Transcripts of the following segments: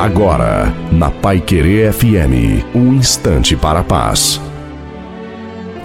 Agora, na Pai Querer FM, um instante para a paz.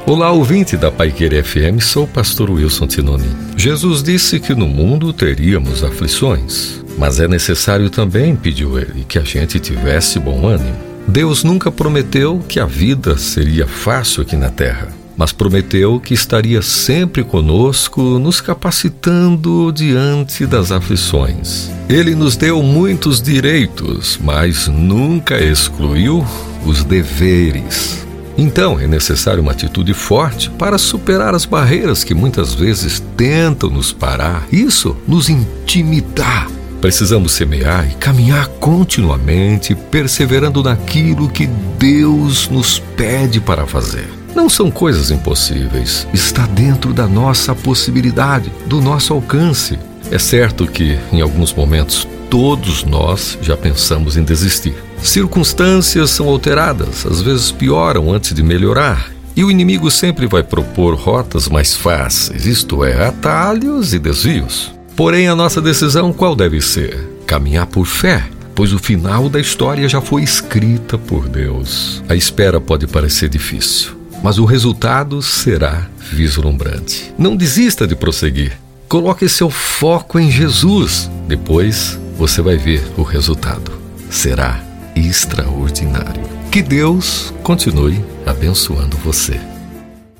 Olá, ouvinte da Pai Querer FM, sou o pastor Wilson Tinoni. Jesus disse que no mundo teríamos aflições, mas é necessário também, pediu ele, que a gente tivesse bom ânimo. Deus nunca prometeu que a vida seria fácil aqui na terra mas prometeu que estaria sempre conosco, nos capacitando diante das aflições. Ele nos deu muitos direitos, mas nunca excluiu os deveres. Então é necessário uma atitude forte para superar as barreiras que muitas vezes tentam nos parar, isso nos intimidar. Precisamos semear e caminhar continuamente, perseverando naquilo que Deus nos pede para fazer. Não são coisas impossíveis, está dentro da nossa possibilidade, do nosso alcance. É certo que, em alguns momentos, todos nós já pensamos em desistir. Circunstâncias são alteradas, às vezes pioram antes de melhorar. E o inimigo sempre vai propor rotas mais fáceis, isto é, atalhos e desvios. Porém, a nossa decisão qual deve ser? Caminhar por fé, pois o final da história já foi escrita por Deus. A espera pode parecer difícil, mas o resultado será vislumbrante. Não desista de prosseguir. Coloque seu foco em Jesus. Depois você vai ver o resultado. Será extraordinário. Que Deus continue abençoando você.